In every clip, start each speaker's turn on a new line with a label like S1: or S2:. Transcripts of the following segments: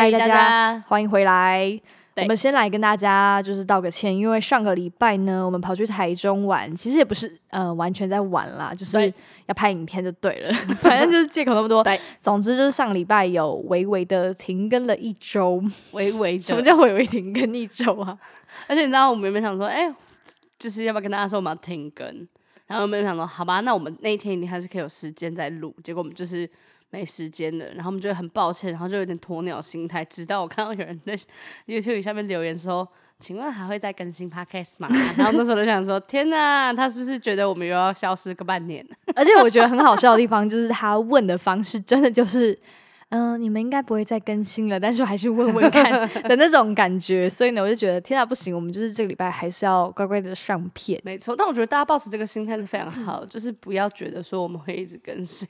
S1: 嗨，
S2: 大
S1: 大家，
S2: 欢迎回来。我们先来跟大家就是道个歉，因为上个礼拜呢，我们跑去台中玩，其实也不是呃完全在玩啦，就是要拍影片就对了，反正就是借口那么多
S1: 对。
S2: 总之就是上个礼拜有微微的停更了一周。
S1: 微微的。
S2: 什么叫微微停更一周啊？
S1: 而且你知道，我们原本想说，哎、就是要不要跟大家说我们要停更？然后我们想说，好吧，那我们那一天一定还是可以有时间再录。结果我们就是没时间了，然后我们就很抱歉，然后就有点鸵鸟心态。直到我看到有人在 YouTube 下面留言说。请问还会再更新 Podcast 吗？然后那时候就想说，天哪，他是不是觉得我们又要消失个半年？
S2: 而且我觉得很好笑的地方就是他问的方式真的就是。嗯、你们应该不会再更新了，但是我还是问问看的那种感觉，所以呢，我就觉得天啊，不行，我们就是这个礼拜还是要乖乖的上片。
S1: 没错，但我觉得大家保持这个心态是非常好，就是不要觉得说我们会一直更新。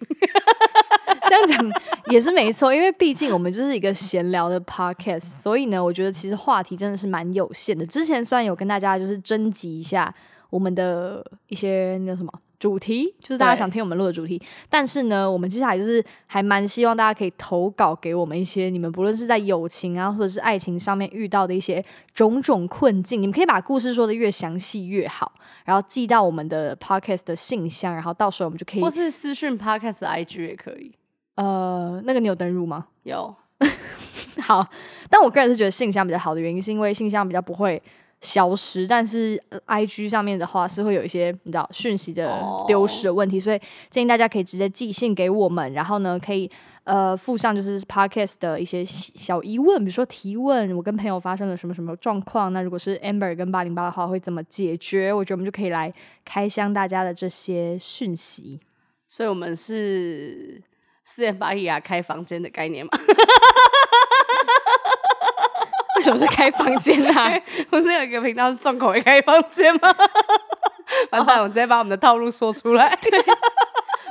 S2: 这样讲也是没错，因为毕竟我们就是一个闲聊的 podcast，所以呢，我觉得其实话题真的是蛮有限的。之前虽然有跟大家就是征集一下我们的一些那什么主题，就是大家想听我们录的主题，但是呢，我们接下来就是还蛮希望大家可以投稿给我们一些你们不论是在友情啊或者是爱情上面遇到的一些种种困境，你们可以把故事说的越详细越好，然后寄到我们的 podcast 的信箱，然后到时候我们就可以
S1: 或是私讯 Podcast 的 IG 也可以。
S2: 呃，那个你有登入吗？
S1: 有，
S2: 好，但我个人是觉得信箱比较好的原因，是因为信箱比较不会消失，但是、呃 I G 上面的话是会有一些你知道讯息的
S1: 哦
S2: 丢失的问题，所以建议大家可以直接寄信给我们，然后呢可以。呃，附上就是 podcast 的一些小小疑问，比如说提问，我跟朋友发生了什么什么状况，那如果是 Amber 跟八零八的话，会怎么解决？我觉得我们就可以来开箱大家的这些讯息。
S1: 所以我们是四点八亿啊开房间的概念嘛？
S2: 为什么是开房间啊？
S1: 不是有一个频道是重口味开房间吗？完蛋，我直接把我们的套路说出来。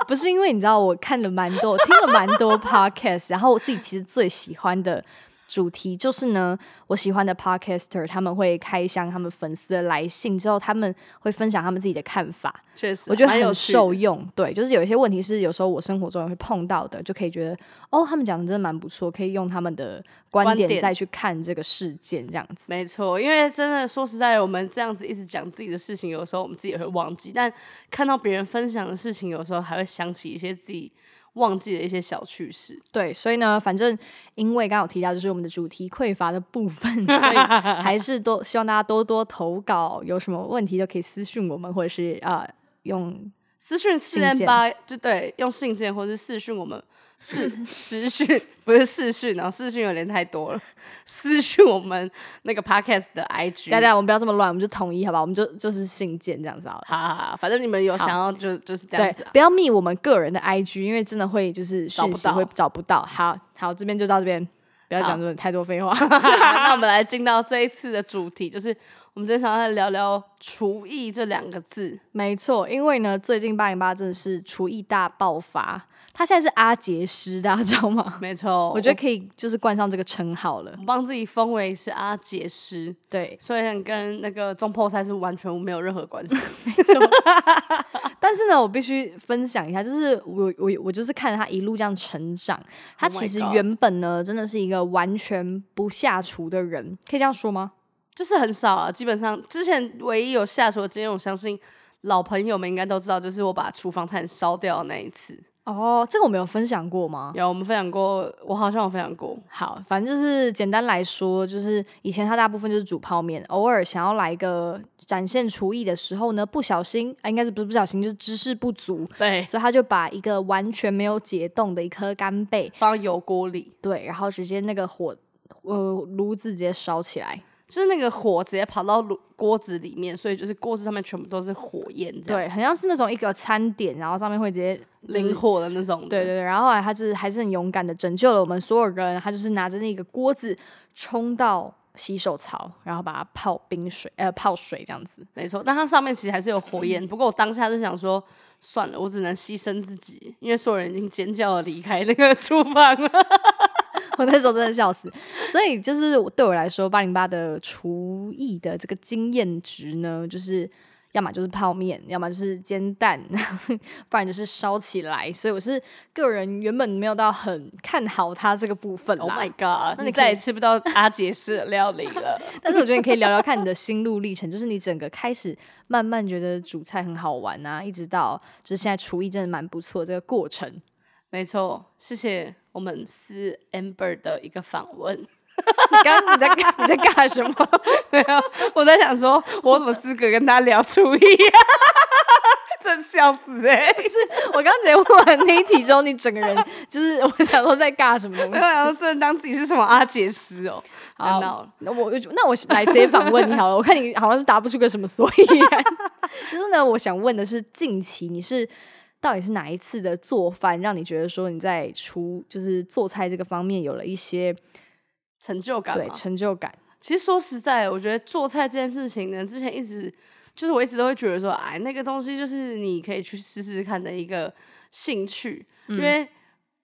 S2: 不是因为你知道，我看了蛮多，我听了蛮多 podcast，然后我自己其实最喜欢的主题就是呢，我喜欢的 podcaster 他们会开箱他们粉丝的来信之后，他们会分享他们自己的看法，
S1: 确实，
S2: 我觉得很。受用。对，就是有一些问题是有时候我生活中也会碰到的，就可以觉得哦，他们讲的真的蛮不错，可以用他们的观
S1: 观点
S2: 点再去看这个事件，这样子。
S1: 没错，因为真的说实在的，我们这样子一直讲自己的事情，有时候我们自己也会忘记，但看到别人分享的事情，有时候还会想起一些自己忘记了一些小趣事。
S2: 对，所以呢，反正因为刚刚有提到就是我们的主题匮乏的部分，所以还是多希望大家多多投稿，有什么问题都可以私讯我们，或者是啊、呃用
S1: 私讯四
S2: 信件
S1: 零八，就对，用信件或者是私讯我们私私讯不是视讯，然后视讯有点太多了，私讯我们那个 podcast 的 IG。
S2: 大家我们不要这么乱，我们就统一好吧？我们就就是信件这样子好了。
S1: 好好好，反正你们有想要就就是这样子、啊。，
S2: 不要密我们个人的 IG，因为真的会就是讯息会找不到。好好，这边就到这边，不要讲这么太多废话。
S1: 那我们来进到这一次的主题，就是我们今天想要来聊聊厨艺这两个字。
S2: 没错，因为呢，最近八零八真的是厨艺大爆发，他现在是阿杰师，大家知道吗？
S1: 没错，
S2: 我觉得可以就是冠上这个称号了
S1: 我。帮自己封为是阿杰师，
S2: 对，
S1: 虽然跟那个中破菜是完全没有任何关系。
S2: 但是呢，我必须分享一下，就是我我我就是看着他一路这样成长，他
S1: Oh
S2: 其实原本呢真的是一个完全不下厨的人，可以这样说吗？
S1: 就是很少啊，基本上之前唯一有下厨的经验，我相信老朋友们应该都知道，就是我把厨房差点烧掉的那一次。
S2: 哦，这个我们有分享过吗？
S1: 有我们分享过，我好像有分享过。
S2: 好，反正就是简单来说，就是以前他大部分就是煮泡面，偶尔想要来一个展现厨艺的时候呢，不小心啊，应该是不是不小心，就是知识不足，
S1: 对，
S2: 所以他就把一个完全没有解冻的一颗干贝，
S1: 放到油锅里，
S2: 对，然后直接那个火呃炉子直接烧起来，
S1: 就是那个火直接跑到炉锅子里面，所以就是锅子上面全部都是火焰，
S2: 对，很像是那种一个餐点，然后上面会直接
S1: 灵活的那种的。
S2: 对对对，然后后来他是还是很勇敢的拯救了我们所有人，他就是拿着那个锅子冲到洗手槽，然后把它泡冰水，呃，泡水这样子。
S1: 没错，但它上面其实还是有火焰。不过我当下是想说，算了，我只能牺牲自己，因为所有人已经尖叫的离开那个厨房了。
S2: 我那时候真的笑死。所以就是对我来说，八零八的厨艺的这个经验值呢，就是要么就是泡面，要么就是煎蛋，不然就是烧起来。所以我是个人原本没有到很看好它这个部分
S1: Oh。my god！
S2: 那你
S1: 再也吃不到阿杰式的料理了。
S2: 但是我觉得你可以聊聊看你的心路历程，就是你整个开始慢慢觉得煮菜很好玩啊，一直到就是现在厨艺真的蛮不错这个过程。
S1: 没错，谢谢我们司 Amber 的一个访问。
S2: 你刚刚你在干你在干什么？
S1: 没有，我在想说，我有什么资格跟他聊厨艺啊？真笑死哎、欸！
S2: 我刚直接问完那一题之后，你整个人就是我想说在尬什么东西。
S1: 真的当自己是什么阿杰师哦、
S2: 好那我那我来直接反问你好了，我看你好像是答不出个什么所以然。就是呢，我想问的是，近期你是到底是哪一次的做饭，让你觉得说你在厨就是做菜这个方面有了一些
S1: 成就感
S2: 对
S1: 嘛
S2: 成就感？
S1: 其实说实在的，我觉得做菜这件事情呢，之前一直就是我一直都会觉得说，哎，那个东西就是你可以去试试看的一个兴趣，因为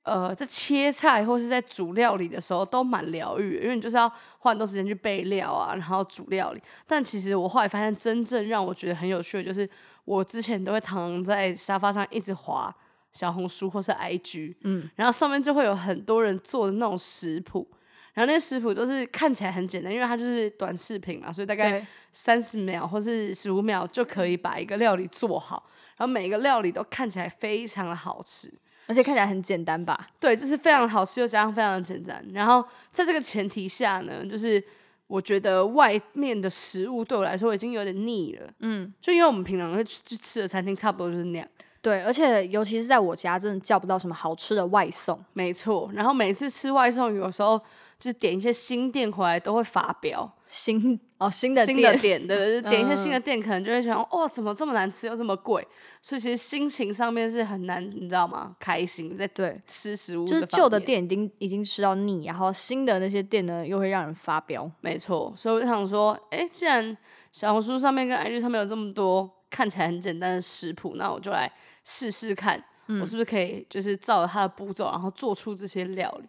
S1: 呃，在切菜或是在煮料理的时候都蛮疗愈，因为你就是要花很多时间去备料啊，然后煮料理。但其实我后来发现，真正让我觉得很有趣的，就是我之前都会躺在沙发上一直滑小红书或是 IG，嗯，然后上面就会有很多人做的那种食谱。然后那些食谱都是看起来很简单，因为它就是短视频嘛，所以大概，三十秒或是十五秒就可以把一个料理做好。然后每一个料理都看起来非常的好吃，
S2: 而且看起来很简单吧？
S1: 对，就是非常好吃又加上非常的简单。然后在这个前提下呢，就是我觉得外面的食物对我来说已经有点腻了，嗯，就因为我们平常会去去吃的餐厅差不多就是那样，
S2: 对，而且尤其是在我家，真的叫不到什么好吃的外送。
S1: 没错。然后每次吃外送，有时候就是点一些新店回来都会发飙，
S2: 新哦，新的
S1: 新的对对，对点一些新
S2: 嗯
S1: 的店，可能就会想，哇，怎么这么难吃又这么贵？所以其实心情上面是很难，你知道吗？开心在
S2: 对，
S1: 吃食物，
S2: 就是旧的，店已经已经吃到腻，然后新的那些店呢，又会让人发飙。
S1: 没错。所以我就想说，哎，既然小红书上面跟 IG 上面有这么多看起来很简单的食谱，那我就来试试看，
S2: 嗯
S1: 我是不是可以就是照着它的步骤，然后做出这些料理。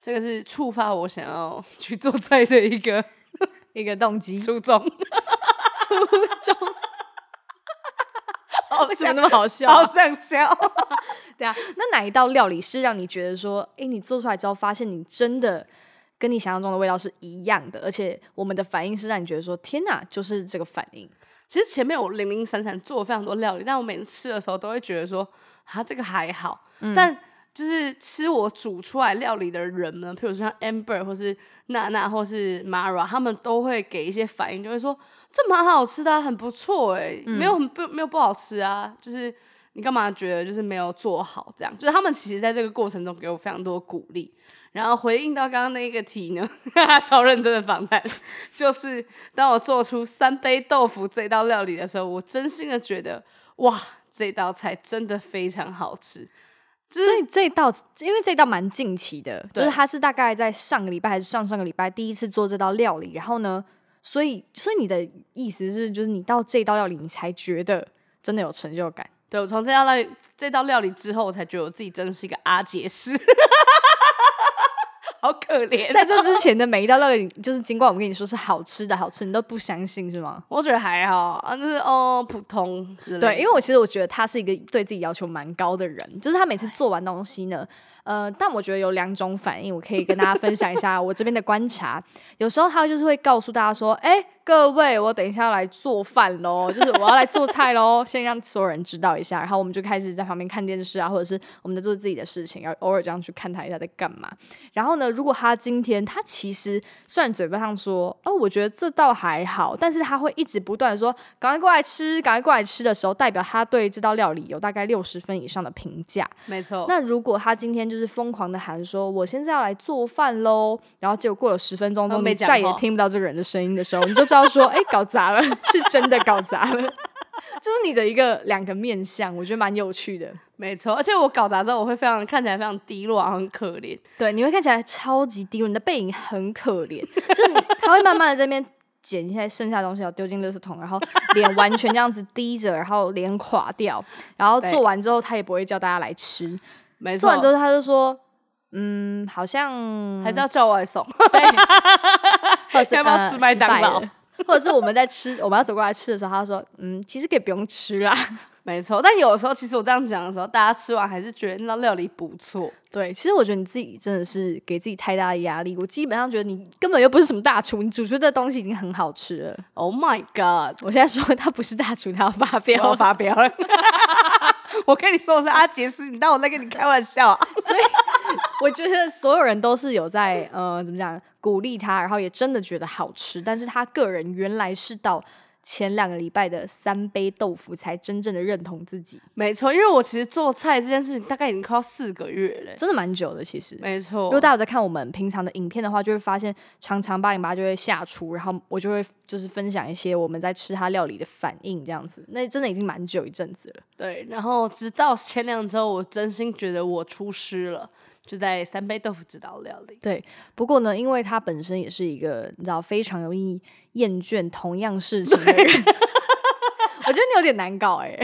S1: 这个是触发我想要 去做菜的一个
S2: 一个动机，
S1: 初衷。
S2: 初衷
S1: 哦
S2: 为什么那么好笑
S1: 好
S2: 啊？
S1: 想笑。
S2: 对啊，那哪一道料理是让你觉得说，诶，你做出来之后发现你真的跟你想象中的味道是一样的，而且我们的反应是让你觉得说，天哪，就是这个反应。
S1: 其实前面我零零散散做了非常多料理，但我每次吃的时候都会觉得说，啊，这个还好。但就是吃我煮出来料理的人呢，譬如说像 Amber 或是娜娜或是 Mara，他们都会给一些反应，就会说这蛮好吃的啊、很不错哎、没有很不没有不好吃啊，就是你干嘛觉得就是没有做好这样？就是他们其实在这个过程中给我非常多鼓励。然后回应到刚刚那一个题呢，超认真的访谈，就是当我做出三杯豆腐这道料理的时候，我真心的觉得，哇，这道菜真的非常好吃。
S2: 所以这一道，因为这道蛮近期的，就是他是大概在上个礼拜还是上上个礼拜第一次做这道料理，然后呢，所以所以你的意思是，就是你到这道料理，你才觉得真的有成就感。
S1: 对我从这道料理这道料理之后，我才觉得我自己真的是一个阿杰师，好可怜。
S2: 在这之前的每一道料理，就是尽管我跟你说是好吃的，好吃，你都不相信是吗？
S1: 我觉得还好啊，就是哦普通之类的。
S2: 对，因为我其实我觉得他是一个对自己要求蛮高的人，就是他每次做完东西呢，呃，但我觉得有两种反应，我可以跟大家分享一下我这边的观察。有时候他就是会告诉大家说：“哎、各位，我等一下要来做饭喽，就是我要来做菜喽，先让所有人知道一下。”然后我们就开始在旁边看电视啊，或者是我们在做自己的事情，要偶尔这样去看他一下在干嘛。然后呢，如果他今天他其实虽然嘴巴上说哦，我觉得这倒还好，但是他会一直不断的说赶快过来吃，赶快过来吃的时候，代表他对这道料理有大概六十分以上的评价。
S1: 没错。
S2: 那如果他今天就是疯狂的喊说我现在要来做饭喽，然后结果过了十分钟之后，
S1: 都没
S2: 再也听不到这个人的声音的时候，你就知道说，哎、搞砸了，是真的搞砸了。这是你的一个两个面相，我觉得蛮有趣的。
S1: 没错，而且我搞砸之后，我会非常看起来非常低落，然后很可怜。
S2: 对，你会看起来超级低落，你的背影很可怜，就是你他会慢慢的在那边捡一些剩下的东西，要丢进垃圾桶，然后脸完全这样子低着，然后脸垮掉，然后做完之后他也不会叫大家来吃，
S1: 没错，
S2: 做完之后他就说，嗯，好像
S1: 还是要叫外送。
S2: 对，或者是
S1: 要不要
S2: 呃
S1: 吃麦当劳
S2: 或者是我们在吃，我们要走过来吃的时候，他说：“嗯，其实可以不用吃啦。
S1: 没错。但有的时候，其实我这样讲的时候，大家吃完还是觉得那料理不错。”
S2: 对，其实我觉得你自己真的是给自己太大的压力。我基本上觉得你根本又不是什么大厨，你煮出的东西已经很好吃了。
S1: Oh my god！
S2: 我现在说他不是大厨，他要发飙，
S1: 要发飙了。我跟你说我是阿杰斯，你当我在跟你开玩笑。
S2: 啊 所以我觉得所有人都是有在呃怎么讲鼓励他，然后也真的觉得好吃。但是他个人原来是到前两个礼拜的三杯豆腐才真正的认同自己。
S1: 没错，因为我其实做菜这件事情大概已经快要四个月了，
S2: 真的蛮久的。其实
S1: 没错，
S2: 如果大家有在看我们平常的影片的话，就会发现常常八零八就会下厨，然后我就会就是分享一些我们在吃他料理的反应这样子。那真的已经蛮久一阵子了。
S1: 对，然后直到前两周，我真心觉得我出师了。就在三杯豆腐指导料理。
S2: 对，不过呢，因为他本身也是一个你知道非常容易厌倦同样事情的人，我觉得你有点难搞 哎，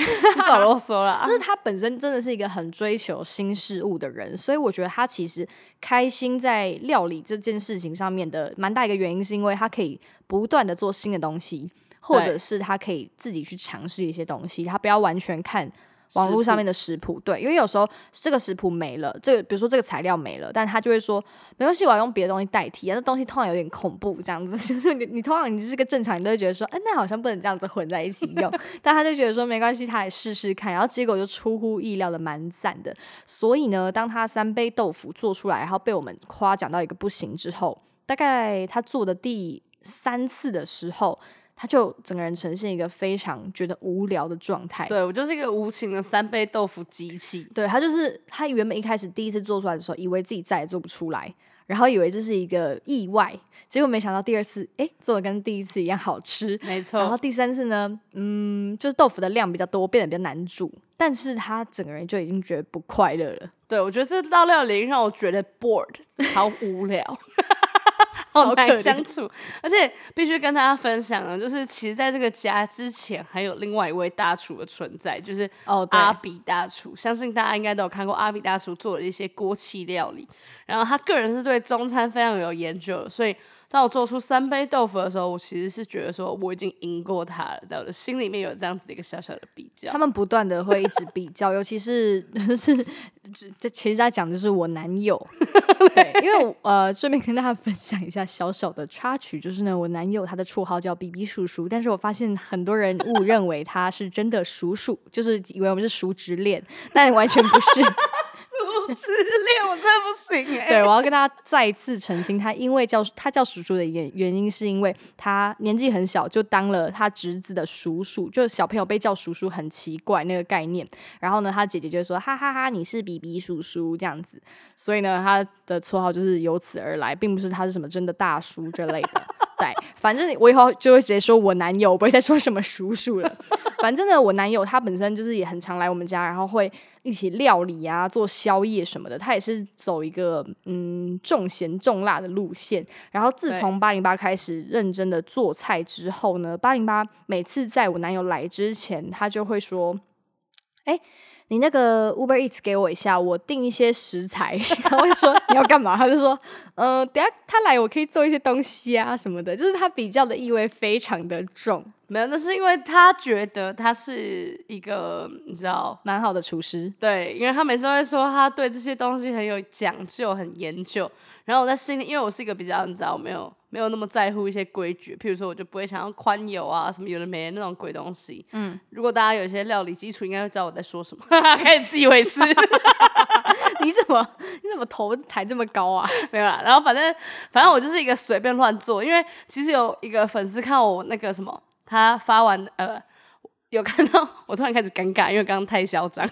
S1: 少啰嗦了。
S2: 就是他本身真的是一个很追求新事物的人，所以我觉得他其实开心在料理这件事情上面的蛮大一个原因，是因为他可以不断的做新的东西，或者是他可以自己去尝试一些东西，他不要完全看。网络上面的食谱，对，因为有时候这个食谱没了，这个比如说这个材料没了，但他就会说没关系，我要用别的东西代替啊。那东西通常有点恐怖，这样子，就是你你通常你是个正常，你都会觉得说，哎，那好像不能这样子混在一起用。但他就觉得说没关系，他来试试看，然后结果就出乎意料的蛮赞的。所以呢，当他三杯豆腐做出来，然后被我们夸奖到一个不行之后，大概他做的第三次的时候。他就整个人呈现一个非常觉得无聊的状态。
S1: 对我就是一个无情的三杯豆腐机器。
S2: 对他就是他原本一开始第一次做出来的时候，以为自己再也做不出来，然后以为这是一个意外，结果没想到第二次哎做的跟第一次一样好吃。
S1: 没错。
S2: 然后第三次呢，嗯，就是豆腐的量比较多，变得比较难煮，但是他整个人就已经觉得不快乐了。
S1: 对我觉得这道料理让我觉得 bored，好无聊。好难相处，而且必须跟大家分享的，就是其实在这个家之前还有另外一位大厨的存在，就是
S2: 哦
S1: 阿比大厨。相信大家应该都有看过阿比大厨做的一些锅气料理，然后他个人是对中餐非常有研究的，所以。当我做出三杯豆腐的时候，我其实是觉得说我已经赢过他了，在我的心里面有这样子的一个小小的比较。
S2: 他们不断的会一直比较，尤其是 是这其实在讲的是我男友，对，因为呃顺便跟大家分享一下小小的插曲，就是呢我男友他的绰号叫 “B B 叔叔，但是我发现很多人误认为他是真的叔叔，就是以为我们是叔侄恋，但完全不是。
S1: 失恋，我真的不行哎！
S2: 对，我要跟大家再一次澄清，他因为叫他叫叔叔的原原因，是因为他年纪很小就当了他侄子的叔叔，就小朋友被叫叔叔很奇怪那个概念。然后呢，他姐姐就说哈哈哈，你是比比叔叔这样子，所以呢，他的绰号就是由此而来，并不是他是什么真的大叔之类的。对，反正我以后就会直接说我男友，不会再说什么叔叔了。反正呢，我男友他本身就是也很常来我们家，然后会。一起料理啊，做宵夜什么的，他也是走一个嗯重咸重辣的路线。然后自从八零八开始认真的做菜之后呢，八零八每次在我男友来之前，他就会说：“哎。”你那个 Uber Eats 给我一下，我订一些食材。他会说你要干嘛？他就说，嗯，等下他来，我可以做一些东西啊什么的。就是他比较的意味非常的重。
S1: 没有，那是因为他觉得他是一个你知道
S2: 蛮好的厨师。
S1: 对，因为他每次都会说他对这些东西很有讲究、很研究。然后我在心里，因为我是一个比较你知道没有。没有那么在乎一些规矩，譬如说，我就不会想要宽油啊，什么有的没的那种鬼东西。嗯，如果大家有一些料理基础，应该会知道我在说什么。开始自以为是，
S2: 你怎么你怎么头抬这么高啊？
S1: 没有啦，然后反正反正我就是一个随便乱做，因为其实有一个粉丝看我那个什么，他发完呃，有看到我突然开始尴尬，因为刚刚太嚣张。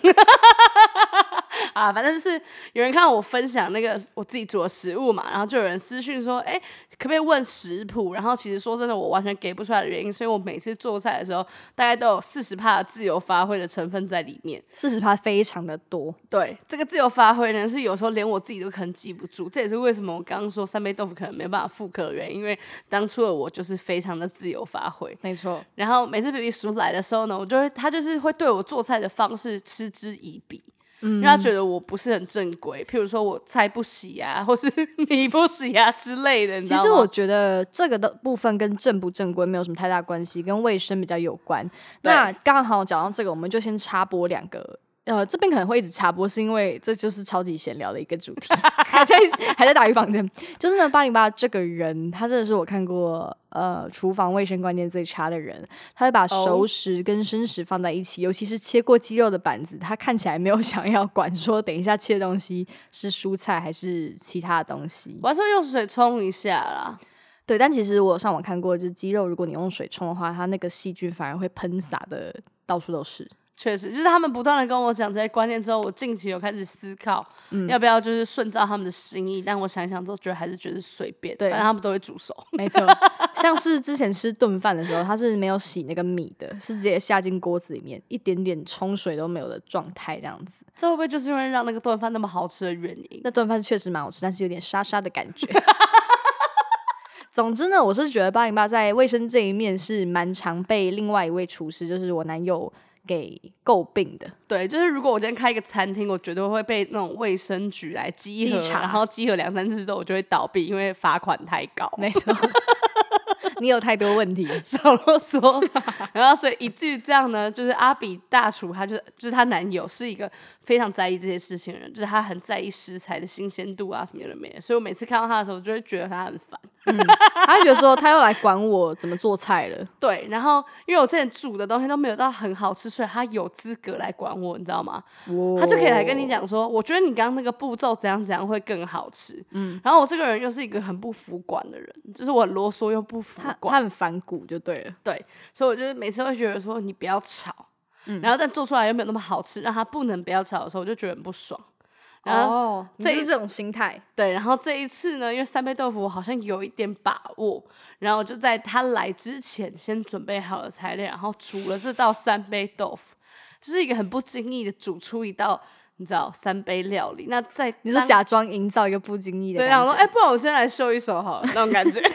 S1: 啊，反正就是有人看到我分享那个我自己煮的食物嘛，然后就有人私讯说，哎，可不可以问食谱？然后其实说真的，我完全给不出来的原因，所以我每次做菜的时候，大概都有四十帕自由发挥的成分在里面。
S2: 四十帕非常的多。
S1: 对，这个自由发挥呢，是有时候连我自己都可能记不住。这也是为什么我刚刚说三杯豆腐可能没办法复刻的原因，因为当初的我就是非常的自由发挥。
S2: 没错。
S1: 然后每次 baby 叔来的时候呢，我就会他就是会对我做菜的方式嗤之以鼻。因为他觉得我不是很正规，譬如说我菜不洗啊，或是 米不洗啊之类的。
S2: 其实我觉得这个的部分跟正不正规没有什么太大关系，跟卫生比较有关。那刚好讲到这个，我们就先插播两个。呃，这边可能会一直插播，是因为这就是超级闲聊的一个主题，还在还在打预防针。就是呢，八零八这个人，他真的是我看过呃厨房卫生观念最差的人。他会把熟食跟生食放在一起，尤其是切过鸡肉的板子，他看起来没有 想要管说等一下切的东西是蔬菜还是其他的东西。
S1: 我还说用水冲一下啦。
S2: 对，但其实我上网看过，就是鸡肉如果你用水冲的话，它那个细菌反而会喷洒的到处都是。
S1: 确实，就是他们不断的跟我讲这些观念之后，我近期有开始思考，要不要就是顺照他们的心意。但我想想之后，觉得还是觉得随便，反正他们都会煮熟。
S2: 没错，像是之前吃炖饭的时候，他是没有洗那个米的，是直接下进锅子里面，一点点冲水都没有的状态，这样子。
S1: 这会不会就是因为让那个炖饭那么好吃的原因？
S2: 那炖饭确实蛮好吃，但是有点沙沙的感觉。总之呢，我是觉得八零八在卫生这一面是蛮常被另外一位厨师，就是我男友。给诟病的，
S1: 对，就是如果我今天开一个餐厅，我绝对会被那种卫生局来稽核，然后稽核两三次之后，我就会倒闭，因为罚款太高。
S2: 没错。你有太多问题，
S1: 少啰嗦。然后，所以以至于这样呢，就是阿比大厨，他就就是她男友是一个非常在意这些事情的人，就是他很在意食材的新鲜度啊什么的没。所以我每次看到他的时候，就会觉得他很烦。
S2: 他就觉得说他又来管我怎么做菜了。
S1: 对，然后因为我之前煮的东西都没有到很好吃，所以他有资格来管我，你知道吗？他就可以来跟你讲说，我觉得你刚刚那个步骤怎样怎样会更好吃。嗯，然后我这个人又是一个很不服管的人，就是我很啰嗦又不服。
S2: 他很反骨就对了，
S1: 对，所以我就每次会觉得说你不要吵，然后但做出来又没有那么好吃，让他不能不要吵的时候，我就觉得很不爽。
S2: 然后这是这种心态，
S1: 对。然后这一次呢，因为三杯豆腐我好像有一点把握，然后就在他来之前先准备好了材料，然后煮了这道三杯豆腐，就是一个很不经意的煮出一道。你知道三杯料理，那在
S2: 你说假装营造一个不经意的，
S1: 对，想说哎，不然我先来秀一手好了，那种感觉。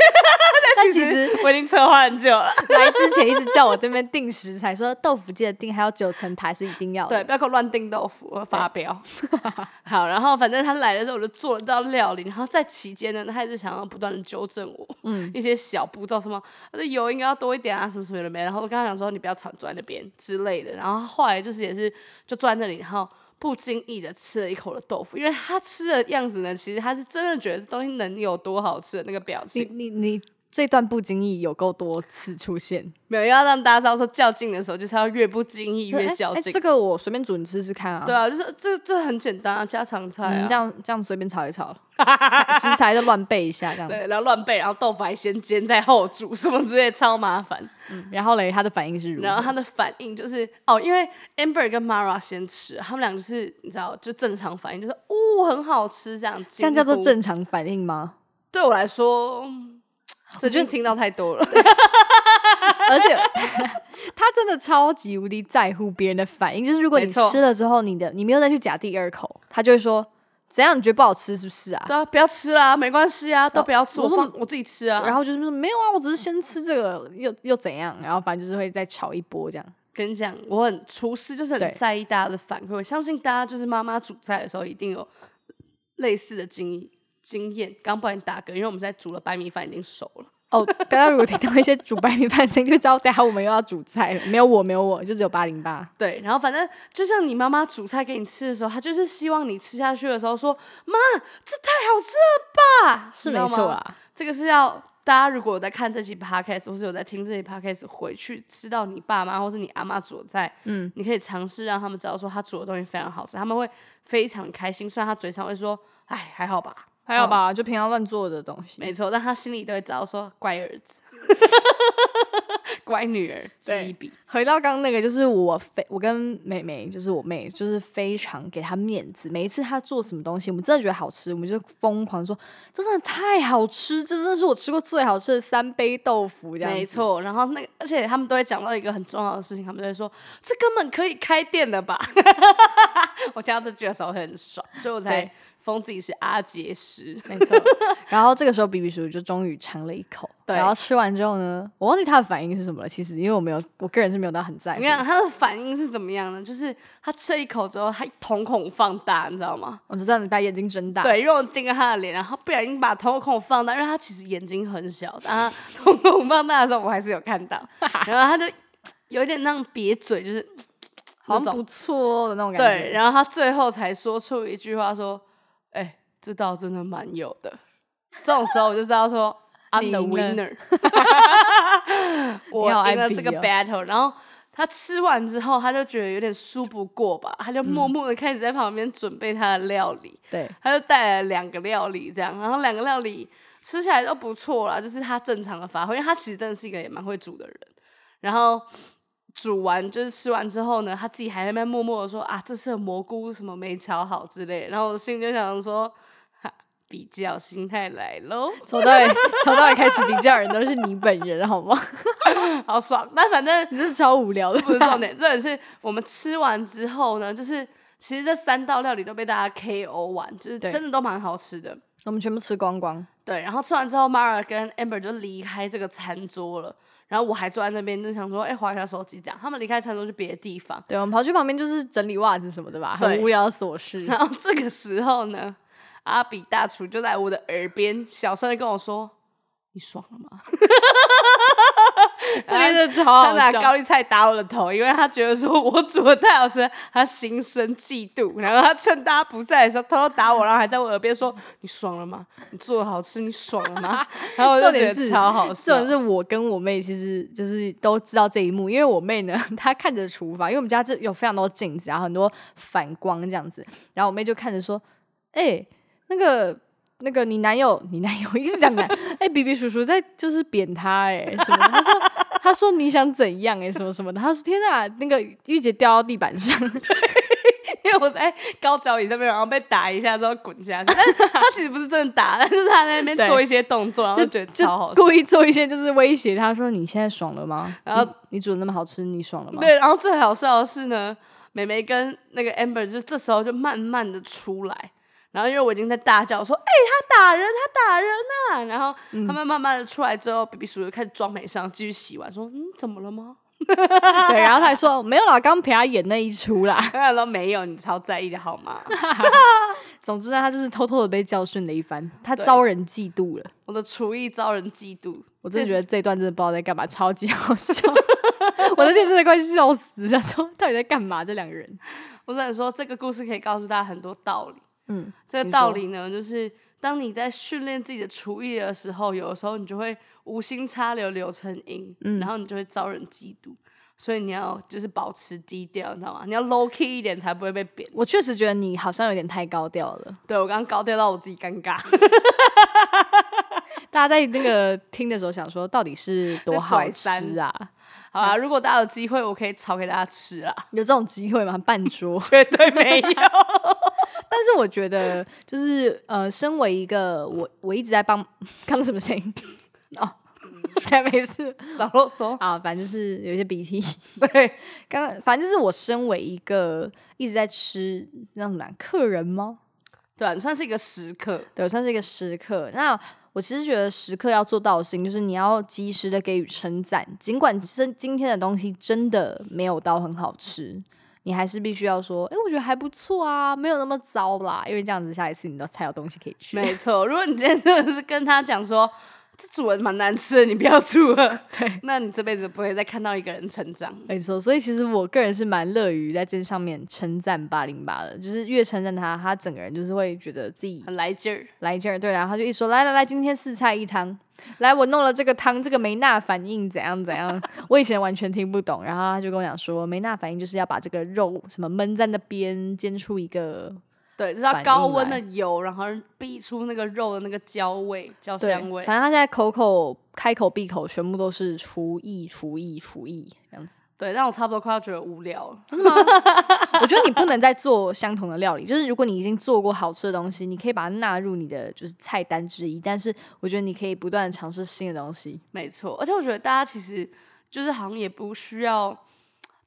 S2: 但其实
S1: 我已经策划很久了，
S2: 来之前一直叫我这边订食材，说豆腐记得订，还有九层台是一定要的，
S1: 对，不要给我乱订豆腐，我发飙。好，然后反正他来的时候，我就做了道料理，然后在期间呢，他一直想要不断的纠正我，嗯，一些小步骤，什么那油应该要多一点啊，什么什么的没，然后我跟他讲说你不要常坐在那边之类的，然后后来就是也是就坐在那里，然后。不经意的吃了一口的豆腐，因为他吃的样子呢，其实他是真的觉得这东西能有多好吃的那个表情。
S2: 你你。这段不经意有够多次出现，
S1: 没有要让大家知道说较劲的时候就是要越不经意越较劲。
S2: 这个我随便煮你试试看啊。
S1: 对啊，就是这这很简单啊，家常菜啊。
S2: 这样这样随便炒一炒，食材就乱备一下这样。
S1: 对，然后乱备，然后豆腐还先煎再后煮，什么之类超麻烦。
S2: 嗯，然后嘞，他的反应是如何？
S1: 然后他的反应就是哦，因为 Amber 跟 Mara 先吃，他们俩就是你知道就正常反应，就是哦很好吃这样。
S2: 这样叫做正常反应吗？
S1: 对我来说。我觉得听到太多了，
S2: 而且 他真的超级无敌在乎别人的反应。就是如果你吃了之后，你的你没有再去夹第二口，他就会说：“怎样？你觉得不好吃是不是啊？”
S1: 对啊，不要吃啦，没关系啊，都不要吃，我放我自己吃啊。
S2: 然后就是说没有啊，我只是先吃这个，又又怎样？然后反正就是会再炒一波这样。
S1: 跟你讲，我很厨师，就是很在意大家的反馈。我相信大家就是妈妈煮菜的时候一定有类似的经历。经验，刚帮你打嗝，因为我们在煮了白米饭，已经熟了。
S2: 哦，大家如果听到一些煮白米饭声，就知道等下我们又要煮菜了。没有我，没有我，就只有八零八。
S1: 对，然后反正就像你妈妈煮菜给你吃的时候，她就是希望你吃下去的时候说：“妈，这太好吃了吧？”
S2: 是没错啊。
S1: 这个是要大家如果有在看这期 podcast，或是有在听这期 podcast，回去吃到你爸妈或是你阿妈煮的菜，嗯，你可以尝试让他们知道说他煮的东西非常好吃，他们会非常开心。虽然他嘴上会说：“哎，还好吧。”
S2: 还有吧，就平常乱做的东西，
S1: 没错，但他心里都会知道说乖儿子，乖女儿，记一笔。
S2: 回到刚刚那个，就是我非我跟妹妹，就是我妹，就是非常给她面子。每一次她做什么东西，我们真的觉得好吃，我们就疯狂说，这真的太好吃，这真的是我吃过最好吃的三杯豆腐。这样
S1: 没错，然后那个，而且他们都会讲到一个很重要的事情，他们就会说，这根本可以开店的吧？我听到这句的时候会很爽，所以我才。封自己是阿杰师。
S2: 没错。然后这个时候比比叔叔就终于尝了一口，
S1: 对
S2: 然后吃完之后呢，我忘记他的反应是什么了。其实因为我没有，我个人是没有到很在意
S1: 你。看他的反应是怎么样呢？就是他吃了一口之后，他瞳孔放大，你知道吗？
S2: 我就这样子把眼睛睁大，
S1: 对，因为我盯着他的脸，然后不小心把瞳孔放大，因为他其实眼睛很小，但他瞳孔放大的时候，我还是有看到，然后他就有一点那种瘪嘴，就是
S2: 好像不错的那种感觉。
S1: 对，然后他最后才说出一句话说：“哎、这道真的蛮有的。”这种时候我就知道说 I'm the winner，我
S2: 你好爱
S1: 赢了这个 battle。然后他吃完之后，他就觉得有点输不过吧，他就默默的开始在旁边准备他的料理。
S2: 对，
S1: 他就带来了两个料理，这样，然后两个料理吃起来都不错啦，就是他正常的发挥，因为他其实真的是一个也蛮会煮的人。然后煮完就是吃完之后呢，他自己还在那边默默的说啊，这次的蘑菇什么没炒好之类的，然后我心里就想说，哈，比较心态来喽，
S2: 从到尾 从到尾开始比较人都是你本人，好吗？
S1: 好爽。但反正
S2: 你是超无聊的，
S1: 不是重点，重点是我们吃完之后呢，就是其实这三道料理都被大家 KO 完，就是真的都蛮好吃的。
S2: 我们全部吃光光。
S1: 对，然后吃完之后，Mara 跟 Amber 就离开这个餐桌了。然后我还坐在那边，就想说，哎，划一下手机这样。他们离开餐桌去别的地方。
S2: 对，我们跑去旁边就是整理袜子什么的吧，很无聊的琐事。
S1: 然后这个时候呢，阿比大厨就在我的耳边小声的跟我说：“你爽了吗？”
S2: 这边的超
S1: 他
S2: 好笑。
S1: 拿高丽菜打我的头，因为他觉得说我煮的太好吃，他心生嫉妒。然后他趁大家不在的时候偷偷打我，然后还在我耳边说：“你爽了吗？你做的好吃，你爽了吗？” 然后我就觉得
S2: 重点是
S1: 超好笑
S2: 这种。是我跟我妹其实就是都知道这一幕，因为我妹呢，她看着厨房，因为我们家这有非常多镜子，然后很多反光这样子，然后我妹就看着说：“哎、那个那个你男友，你男友一直讲男，哎、比比叔叔在就是扁他、哎，什么？他说他说你想怎样、哎，什么什么的？他说天哪，那个玉姐掉到地板上，
S1: 因为我在高脚椅上面，然后被打一下之后滚下去，但是他其实不是真的打，但是他在那边做一些动作，然后
S2: 就
S1: 就觉得
S2: 就
S1: 超好笑。
S2: 故意做一些就是威胁他说你现在爽了吗？
S1: 然后
S2: 你你煮的那么好吃，你爽了吗？
S1: 对，然后最好笑的是呢，美眉跟那个 Amber 就这时候就慢慢的出来，然后因为我已经在大叫说，哎、他打人，他打人啊！然后
S2: 嗯
S1: 他们慢慢的出来之后，B B 叔就开始装没上，继续洗碗，说，嗯，怎么了吗？
S2: 对，然后他还说没有啦，刚陪他演那一出啦。
S1: 他说没有，你超在意的好吗？
S2: 总之呢，他就是偷偷的被教训了一番，他
S1: 对
S2: 遭人嫉妒了。
S1: 我的厨艺遭人嫉妒，
S2: 我真的觉得这一段真的不知道在干嘛，超级好笑。我那天真的快笑死，想说到底在干嘛？这两个人，
S1: 我只能说这个故事可以告诉大家很多道理。
S2: 嗯，
S1: 这个道理呢，就是当你在训练自己的厨艺的时候，有的时候你就会无心插柳柳成荫，
S2: 嗯
S1: 然后你就会招人嫉妒。所以你要就是保持低调，你知道吗？你要 low key 一点，才不会被贬。
S2: 我确实觉得你好像有点太高调了。
S1: 对我刚刚高调到我自己尴尬，
S2: 大家在那个听的时候想说，到底是多好吃啊？
S1: 好啦，如果大家有机会，我可以炒给大家吃啊，
S2: 有这种机会吗？半桌？
S1: 绝对没有。
S2: 但是我觉得，就是呃，身为一个我，我一直在帮，刚刚什么声音？哦，该没事
S1: 少啰嗦。
S2: 啊，反正就是有一些鼻涕。
S1: 对，
S2: 刚刚反正就是我身为一个一直在吃那种男客人吗？
S1: 对啊，你算是一个食客。
S2: 对，我算是一个食客。那我其实觉得时刻要做到的事情，就是你要及时的给予称赞，尽管今今天的东西真的没有到很好吃，你还是必须要说，哎、我觉得还不错啊，没有那么糟啦，因为这样子下一次你都才有东西可以吃。
S1: 没错，如果你今天真的是跟他讲说这煮的蛮难吃的，你不要煮了，
S2: 对，
S1: 那你这辈子不会再看到一个人成长。
S2: 没错，所以其实我个人是蛮乐于在这上面称赞八零八的，就是越称赞他，他整个人就是会觉得自己
S1: 很来劲儿，
S2: 来劲儿，对，然后他就一说来来来，今天四菜一汤，来我弄了这个汤，这个梅纳反应怎样怎样，我以前完全听不懂，然后他就跟我讲说，梅纳反应就是要把这个肉什么焖在那边煎出一个
S1: 对，就是要高温的油，然后逼出那个肉的那个焦味、焦，香味。
S2: 反正他现在口口开口闭口全部都是厨艺厨艺厨艺这样子。
S1: 对，让我差不多快要觉得无聊了。
S2: 真的吗我觉得你不能再做相同的料理，就是如果你已经做过好吃的东西，你可以把它纳入你的就是菜单之一，但是我觉得你可以不断的尝试新的东西。
S1: 没错，而且我觉得大家其实就是好像也不需要，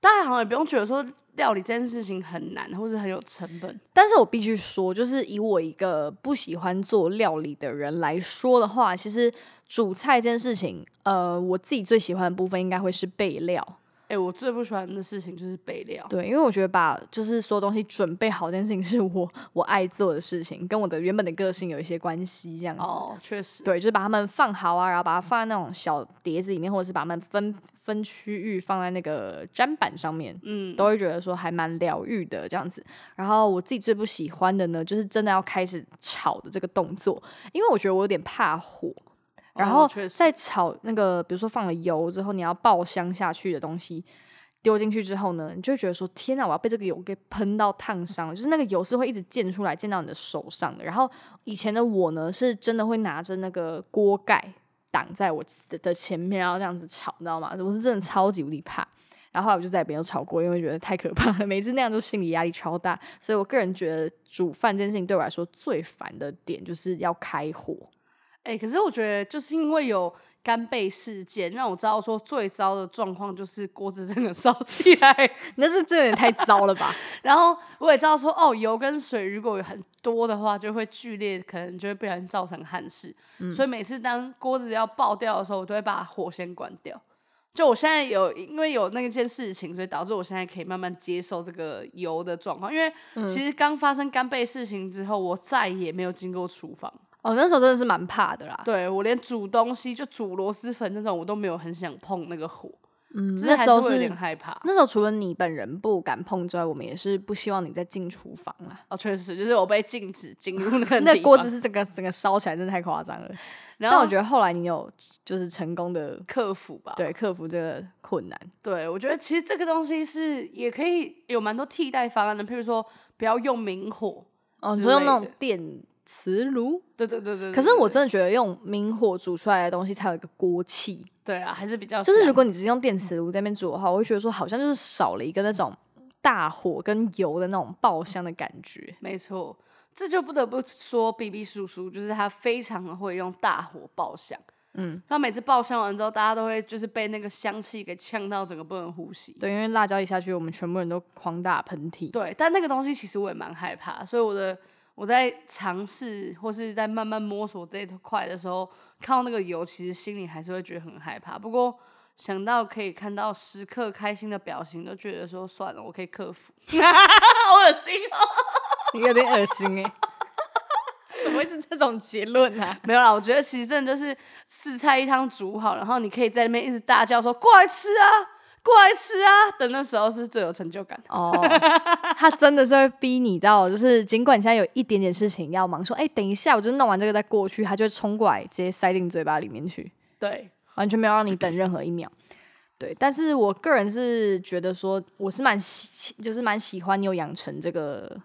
S1: 大家好像也不用觉得说料理这件事情很难，或者很有成本。
S2: 但是我必须说，就是以我一个不喜欢做料理的人来说的话，其实煮菜这件事情，呃，我自己最喜欢的部分应该会是备料。
S1: 哎、我最不喜欢的事情就是备料。
S2: 对，因为我觉得把就是所有东西准备好这件事情是我我爱做的事情，跟我的原本的个性有一些关系，这样子。
S1: 哦，确实，
S2: 对，就是把它们放好啊，然后把它放在那种小碟子里面，或者是把它们分分区域放在那个砧板上面，
S1: 嗯，
S2: 都会觉得说还蛮疗愈的这样子。然后我自己最不喜欢的呢，就是真的要开始炒的这个动作，因为我觉得我有点怕火。然后在炒那个，比如说放了油之后，你要爆香下去的东西丢进去之后呢，你就会觉得说：天哪，我要被这个油给喷到烫伤了。就是那个油是会一直溅出来，溅到你的手上的。然后以前的我呢，是真的会拿着那个锅盖挡在我的的前面，然后这样子吵，你知道吗？我是真的超级无敌怕。然后后来我就再也没有吵过，因为觉得太可怕了，每次那样就心理压力超大。所以我个人觉得煮饭这件事情对我来说最烦的点就是要开火。
S1: 哎、可是我觉得就是因为有干贝事件，让我知道说最糟的状况就是锅子真的烧起来，
S2: 那是这有点太糟了吧？
S1: 然后我也知道说哦，油跟水如果有很多的话，就会剧烈，可能就会不小心造成憾事。所以每次当锅子要爆掉的时候，我都会把火先关掉。就我现在有因为有那件事情，所以导致我现在可以慢慢接受这个油的状况。因为其实刚发生干贝事情之后，我再也没有经过厨房。
S2: 哦，那时候真的是蛮怕的啦。
S1: 对我连煮东西，就煮螺蛳粉那种，我都没有很想碰那个火，
S2: 嗯，
S1: 就是
S2: 那时候是
S1: 有点害怕。
S2: 那时候除了你本人不敢碰之外，我们也是不希望你再进厨房啦。
S1: 哦，确实，就是我被禁止进入那个
S2: 那锅子是整个整个烧起来，真的太夸张了。
S1: 然后
S2: 但我觉得后来你有就是成功的
S1: 克服吧。
S2: 对克服这个困难。
S1: 对，我觉得其实这个东西是也可以有蛮多替代方案的，譬如说不要用明火。
S2: 哦，你
S1: 之
S2: 说用那种电磁炉？
S1: 对对对对
S2: 可是我真的觉得用明火煮出来的东西才有一个锅气。
S1: 对啊，还是比较
S2: 就是如果你直接用电磁炉在那边煮的话，我会觉得说好像就是少了一个那种大火跟油的那种爆香的感觉。
S1: 没错，这就不得不说 B B 叔叔，就是他非常的会用大火爆香。嗯，他每次爆香完之后，大家都会就是被那个香气给呛到，整个不能呼吸。
S2: 对，因为辣椒一下去，我们全部人都狂打喷嚏。
S1: 对，但那个东西其实我也蛮害怕，所以我的我在尝试或是在慢慢摸索这一块的时候，看到那个油，其实心里还是会觉得很害怕。不过想到可以看到时刻开心的表情，都觉得说算了，我可以克服。好恶心哦！
S2: 你有点恶心哎、怎么会是这种结论啊？
S1: 没有啦，我觉得其实真的就是四菜一汤煮好，然后你可以在那边一直大叫说过来吃啊，过来吃啊等那时候是最有成就感的。
S2: 哦，他真的是会逼你到，就是尽管你现在有一点点事情要忙，说哎、等一下，我就弄完这个再过去，他就会冲过来直接塞进嘴巴里面去，
S1: 对，
S2: 完全没有让你等任何一秒。对，但是我个人是觉得说，我是蛮喜，就是蛮喜欢你有养成这个，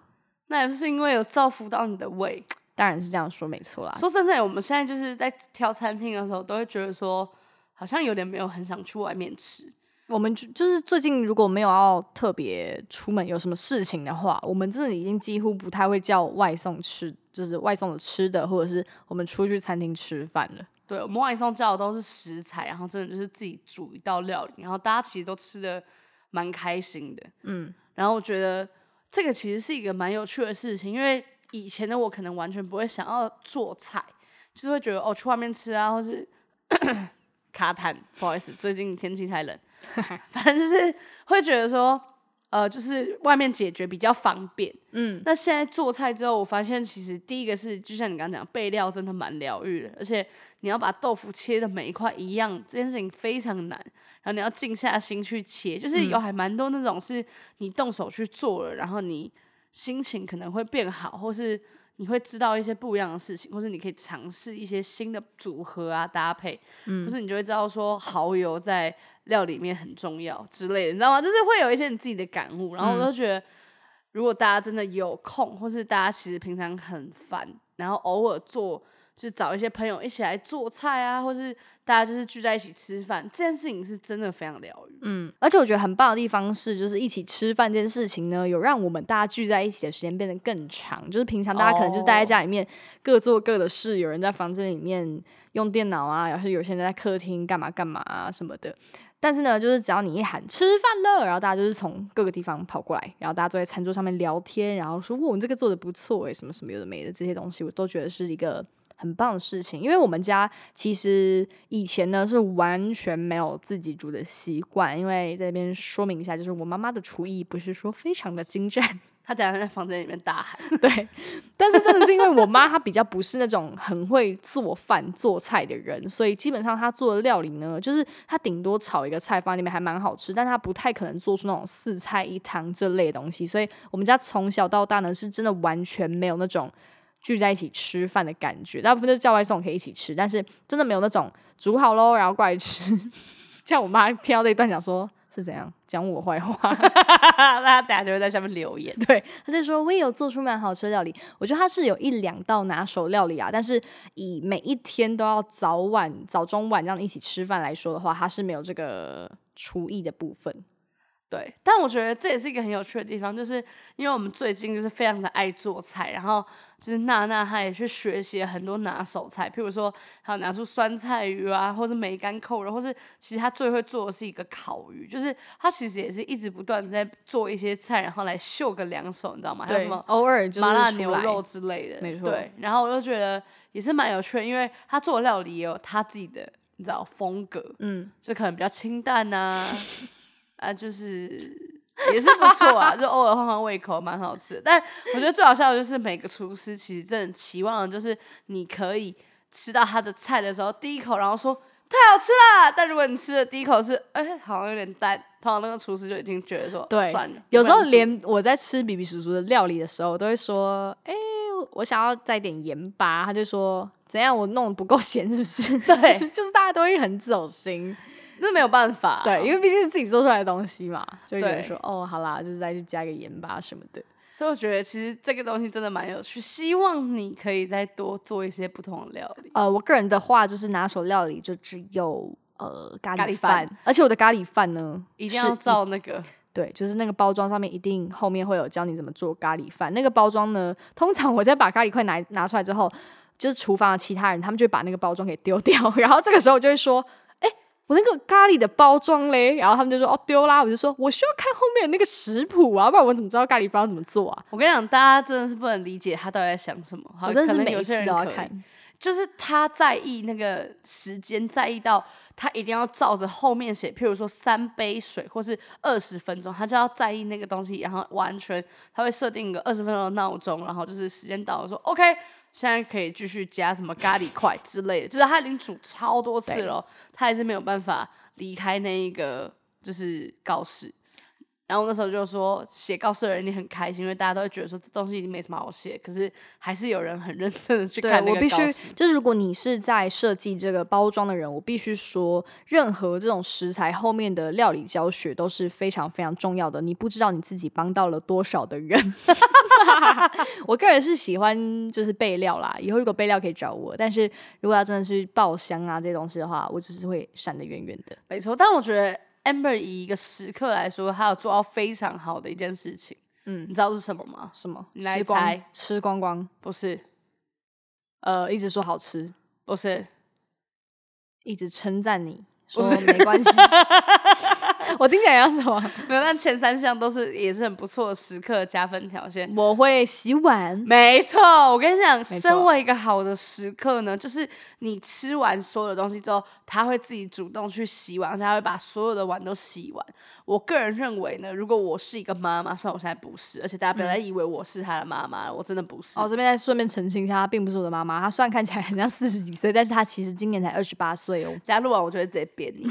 S1: 那也是因为有造福到你的胃。
S2: 当然是这样说没错啦。
S1: 说真的，我们现在就是在挑餐厅的时候，都会觉得说，好像有点没有很想去外面吃。
S2: 我们就就是最近如果没有要特别出门有什么事情的话，我们真的已经几乎不太会叫外送吃，就是外送的吃的，或者是我们出去餐厅吃饭了。
S1: 对，我们外送叫的都是食材，然后真的就是自己煮一道料理，然后大家其实都吃的蛮开心的。嗯，然后我觉得这个其实是一个蛮有趣的事情，因为以前的我可能完全不会想要做菜，就是会觉得哦去外面吃啊，或是 卡痰，不好意思，最近天气太冷，反正就是会觉得说。呃，就是外面解决比较方便，嗯，那现在做菜之后，我发现其实第一个是，就像你刚刚讲，备料真的蛮疗愈的，而且你要把豆腐切的每一块一样，这件事情非常难。然后你要静下心去切，就是有还蛮多那种是你动手去做了，然后你心情可能会变好，或是你会知道一些不一样的事情，或是你可以尝试一些新的组合啊搭配，嗯，或是你就会知道说蚝油在料里面很重要之类的，你知道吗？就是会有一些你自己的感悟，然后我都觉得。如果大家真的有空，或是大家其实平常很烦，然后偶尔做，就是找一些朋友一起来做菜啊，或是大家就是聚在一起吃饭，这件事情是真的非常疗愈。
S2: 嗯，而且我觉得很棒的地方是，就是一起吃饭这件事情呢，有让我们大家聚在一起的时间变得更长。就是平常大家可能就是待在家里面各做各的事，有人在房间里面用电脑啊，然后有些人在客厅干嘛干嘛啊什么的。但是呢，就是只要你一喊吃饭了，然后大家就是从各个地方跑过来，然后大家坐在餐桌上面聊天，然后说：“哇，你这个做的不错诶，什么什么有的没的这些东西，我都觉得是一个很棒的事情。因为我们家其实以前呢是完全没有自己煮的习惯，因为在这边说明一下，就是我妈妈的厨艺不是说非常的精湛。
S1: 她等下在房间里面大喊，
S2: 对，但是真的是因为我妈她比较不是那种很会做饭做菜的人，所以基本上她做的料理呢，就是她顶多炒一个菜放在里面还蛮好吃，但她不太可能做出那种四菜一汤这类东西。所以我们家从小到大呢，是真的完全没有那种聚在一起吃饭的感觉，大部分就是叫外送可以一起吃，但是真的没有那种煮好喽然后过来吃。像我妈听到这一段，讲说。是怎样讲我坏话？
S1: 那大家就会在下面留言。
S2: 对，他就说我也有做出蛮好吃的料理。我觉得他是有一两道拿手料理啊，但是以每一天都要早晚早中晚这样一起吃饭来说的话，他是没有这个厨艺的部分。
S1: 对，但我觉得这也是一个很有趣的地方，就是因为我们最近就是非常的爱做菜，然后就是娜娜她也去学习了很多拿手菜，譬如说她拿出酸菜鱼啊，或是梅干扣肉，或是其实她最会做的是一个烤鱼，就是她其实也是一直不断的在做一些菜，然后来秀个两手，你知道吗？还有什么
S2: 偶尔就
S1: 麻辣牛肉之类的，
S2: 没错。
S1: 对，然后我就觉得也是蛮有趣的，因为她做的料理也有她自己的你知道风格，嗯，就可能比较清淡呐。啊，就是也是不错啊，就偶尔换换胃口，蛮好吃。但我觉得最好笑的就是每个厨师其实真的期望的就是你可以吃到他的菜的时候，第一口然后说太好吃了。但如果你吃的第一口是哎好像有点淡，通常那个厨师就已经觉得说
S2: 对
S1: 算了。
S2: 有时候连我在吃比比叔叔的料理的时候，我都会说哎我想要再点盐巴，他就说怎样我弄的不够咸是不是？
S1: 对，
S2: 就是大家都会很走心。
S1: 那没有办法，
S2: 对，因为毕竟是自己做出来的东西嘛，就有人说哦，好啦，就是再去加个盐巴什么的。
S1: 所以我觉得其实这个东西真的蛮有趣，希望你可以再多做一些不同的料理。
S2: 呃，我个人的话就是拿手料理就只有呃
S1: 咖
S2: 喱
S1: 饭，
S2: 而且我的咖喱饭呢
S1: 一定要照那个，
S2: 对，就是那个包装上面一定后面会有教你怎么做咖喱饭。那个包装呢，通常我在把咖喱块拿拿出来之后，就是厨房的其他人他们就会把那个包装给丢掉，然后这个时候我就会说。我那个咖喱的包装嘞，然后他们就说哦丢啦，我就说我需要看后面那个食谱啊，不然我怎么知道咖喱饭怎么做啊？
S1: 我跟你讲，大家真的是不能理解他到底在想什么。
S2: 我真的是每次都要看，
S1: 就是他在意那个时间，在意到他一定要照着后面写，譬如说三杯水或是二十分钟，他就要在意那个东西，然后完全他会设定一个二十分钟的闹钟，然后就是时间到了说 OK。现在可以继续加什么咖喱块之类的，就是他已经煮超多次了，他还是没有办法离开那一个就是告示。然后那时候就说写告示的人你很开心，因为大家都会觉得说这东西已经没什么好写，可是还是有人很认真的去看那
S2: 个告示。就是如果你是在设计这个包装的人，我必须说，任何这种食材后面的料理教学都是非常非常重要的。你不知道你自己帮到了多少的人。我个人是喜欢就是备料啦，以后如果备料可以找我。但是如果要真的去爆香啊这些东西的话，我只是会闪得远远的。
S1: 没错，但我觉得。Amber 以一个食客来说，他有做到非常好的一件事情。嗯，你知道是什么吗？
S2: 什么？
S1: 你来猜。
S2: 吃光光？
S1: 不是。
S2: 呃，一直说好吃？
S1: 不是。
S2: 一直称赞你？说没关系。我听起来要什么？
S1: 没有，但前三项都是也是很不错的时刻加分条件。
S2: 我会洗碗，
S1: 没错。我跟你讲，身为一个好的时刻呢，就是你吃完所有的东西之后，他会自己主动去洗碗，而且他会把所有的碗都洗完。我个人认为呢，如果我是一个妈妈，虽然我现在不是，而且大家不要再以为我是他的妈妈，我真的不是。
S2: 哦，这边再顺便澄清一下，她并不是我的妈妈。她虽然看起来很像四十几岁，但是她其实今年才二十八岁哦。
S1: 大家录完，我就会直接扁你。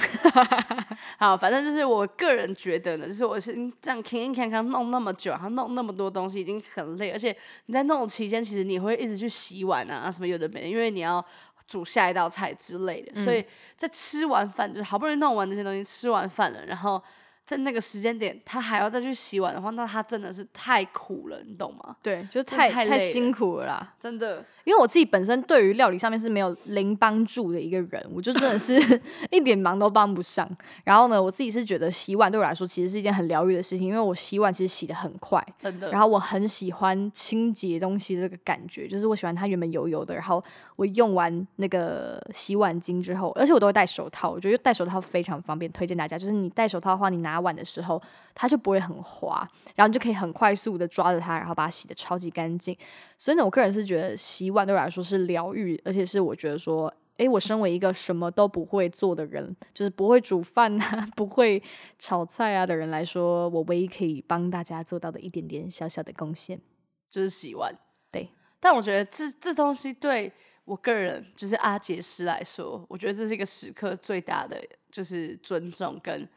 S1: 好，反正就是我个人觉得呢，就是我是这样勤勤恳恳弄那么久，然后弄那么多东西，已经很累。而且你在弄期间，其实你会一直去洗碗啊，什么有的没的，因为你要煮下一道菜之类的。所以在吃完饭，就是好不容易弄完这些东西，吃完饭了，然后。在那个时间点他还要再去洗碗的话，那他真的是太苦了，你懂吗？
S2: 对，就
S1: 真的
S2: 太
S1: 太
S2: 辛苦了啦。
S1: 真的，
S2: 因为我自己本身对于料理上面是没有零帮助的一个人，我就真的是 一点忙都帮不上。然后呢，我自己是觉得洗碗对我来说其实是一件很疗愈的事情，因为我洗碗其实洗的很快，
S1: 真的。
S2: 然后我很喜欢清洁东西这个感觉，就是我喜欢它原本油油的，然后我用完那个洗碗巾之后，而且我都会戴手套，我觉得戴手套非常方便，推荐大家。就是你戴手套的话，你拿碗的时候它就不会很滑，然后你就可以很快速的抓着它，然后把它洗的超级干净。所以呢，我个人是觉得洗碗对我来说是疗愈，而且是我觉得说。诶，我身为一个什么都不会做的人，就是不会煮饭啊、不会炒菜啊的人来说，我唯一可以帮大家做到的一点点小小的贡献。
S1: 就是洗碗。
S2: 对，
S1: 但我觉得这这东西对我个人，就是阿杰师来说，我觉得这是一个时刻最大的就是尊重，跟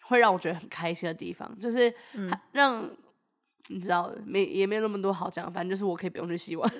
S1: 会让我觉得很开心的地方，就是还让你知道没也没有那么多好讲，反正就是我可以不用去洗碗，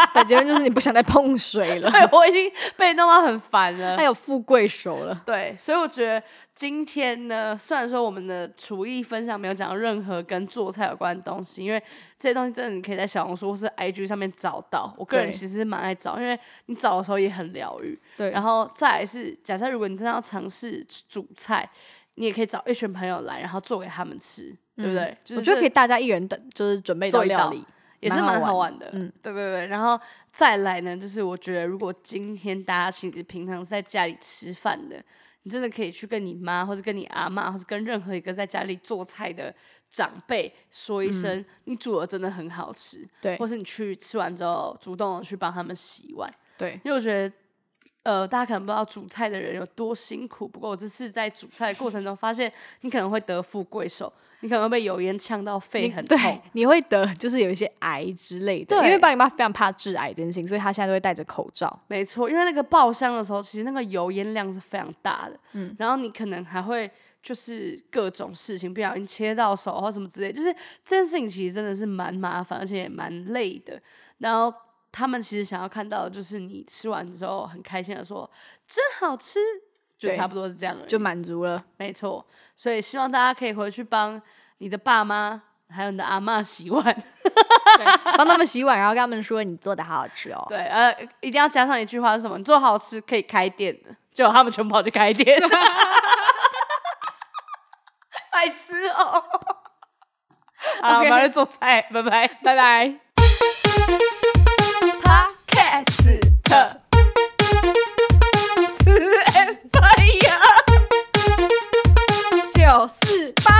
S2: 对，结论就是你不想再碰水了，
S1: 对我已经被弄到很烦了
S2: 还。有富贵手了。
S1: 对，所以我觉得今天呢，虽然说我们的厨艺分享没有讲到任何跟做菜有关的东西，因为这些东西真的你可以在小红书或是 IG 上面找到。我个人其实蛮爱找，因为你找的时候也很疗愈。
S2: 对，
S1: 然后再来是，假设如果你真的要尝试煮菜，你也可以找一群朋友来，然后做给他们吃，对不对？
S2: 我觉得可以大家一人等就是准备
S1: 做一道
S2: 道料理，
S1: 也是
S2: 蛮好玩
S1: 玩的，
S2: 嗯
S1: 对对对。然后再来呢，就是我觉得如果今天大家其实平常是在家里吃饭的，你真的可以去跟你妈，或者跟你阿妈，或者跟任何一个在家里做菜的长辈说一声，你煮的真的很好吃，
S2: 嗯对
S1: 或是你去吃完之后主动的去帮他们洗碗，
S2: 对
S1: 因为我觉得。呃，大家可能不知道煮菜的人有多辛苦。不过我这次在煮菜的过程中，发现你可能会得富贵手，你可能会被油烟呛到肺很痛。，
S2: 你会得就是有一些癌之类的，
S1: 对因
S2: 为爸你妈非常怕致癌这件事情，所以她现在都会戴着口罩。
S1: 没错，因为那个爆香的时候，其实那个油烟量是非常大的，嗯，然后你可能还会就是各种事情不小心切到手或什么之类，就是这件事情其实真的是蛮麻烦，而且也蛮累的。然后他们其实想要看到的就是你吃完之后很开心的说真好吃，就差不多是这样而已，
S2: 就满足了，
S1: 没错。所以希望大家可以回去帮你的爸妈还有你的阿妈洗碗，
S2: 对，帮他们洗碗，然后跟他们说你做的好好吃哦。
S1: 对，呃，一定要加上一句话是什么？你做好吃可以开店的，结果他们全部跑去开店，白痴哦！好了，我们要去做菜，拜拜。
S2: 拜拜。
S1: S 特。四 M 八幺九四八。